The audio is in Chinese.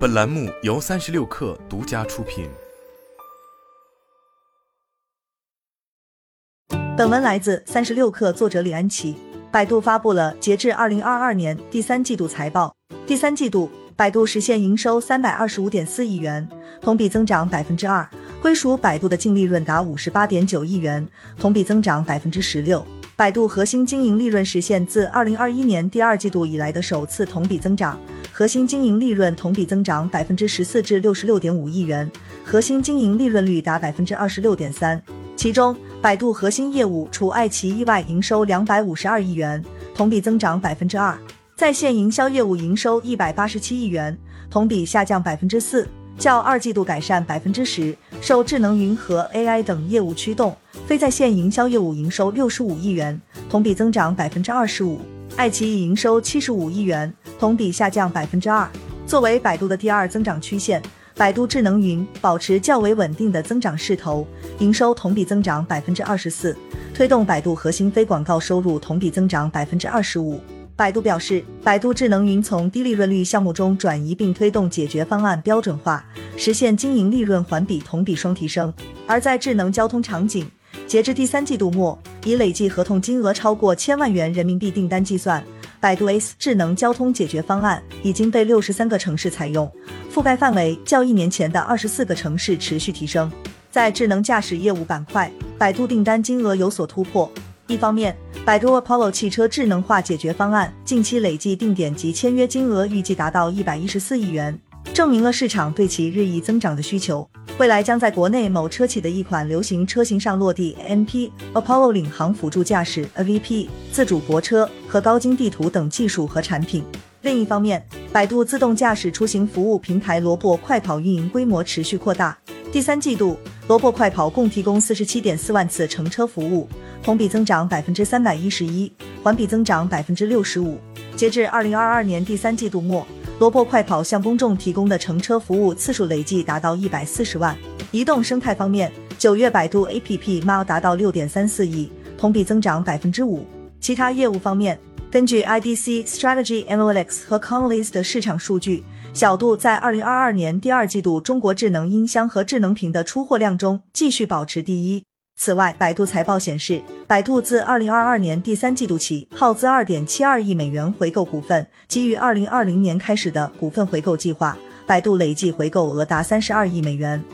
本栏目由三十六氪独家出品。本文来自三十六氪，作者李安琪。百度发布了截至二零二二年第三季度财报。第三季度，百度实现营收三百二十五点四亿元，同比增长百分之二，归属百度的净利润达五十八点九亿元，同比增长百分之十六。百度核心经营利润实现自二零二一年第二季度以来的首次同比增长，核心经营利润同比增长百分之十四至六十六点五亿元，核心经营利润率达百分之二十六点三。其中，百度核心业务除爱奇艺外营收两百五十二亿元，同比增长百分之二；在线营销业务营收一百八十七亿元，同比下降百分之四，较二季度改善百分之十。受智能云和 AI 等业务驱动。非在线营销业务营收六十五亿元，同比增长百分之二十五；爱奇艺营收七十五亿元，同比下降百分之二。作为百度的第二增长曲线，百度智能云保持较为稳定的增长势头，营收同比增长百分之二十四，推动百度核心非广告收入同比增长百分之二十五。百度表示，百度智能云从低利润率项目中转移，并推动解决方案标准化，实现经营利润环比同比双提升。而在智能交通场景，截至第三季度末，以累计合同金额超过千万元人民币订单计算，百度 S 智能交通解决方案已经被六十三个城市采用，覆盖范围较一年前的二十四个城市持续提升。在智能驾驶业务板块，百度订单金额有所突破。一方面，百度 Apollo 汽车智能化解决方案近期累计定点及签约金额预计达到一百一十四亿元。证明了市场对其日益增长的需求，未来将在国内某车企的一款流行车型上落地 NP Apollo 领航辅助驾驶 AVP 自主泊车和高精地图等技术和产品。另一方面，百度自动驾驶出行服务平台萝卜快跑运营规模持续扩大。第三季度，萝卜快跑共提供四十七点四万次乘车服务，同比增长百分之三百一十一，环比增长百分之六十五。截至二零二二年第三季度末。萝卜快跑向公众提供的乘车服务次数累计达到一百四十万。移动生态方面，九月百度 APP MAU 达到六点三四亿，同比增长百分之五。其他业务方面，根据 IDC Strategy Analytics 和 c o n l y s 的市场数据，小度在二零二二年第二季度中国智能音箱和智能屏的出货量中继续保持第一。此外，百度财报显示，百度自二零二二年第三季度起耗资二点七二亿美元回购股份，基于二零二零年开始的股份回购计划，百度累计回购额达三十二亿美元。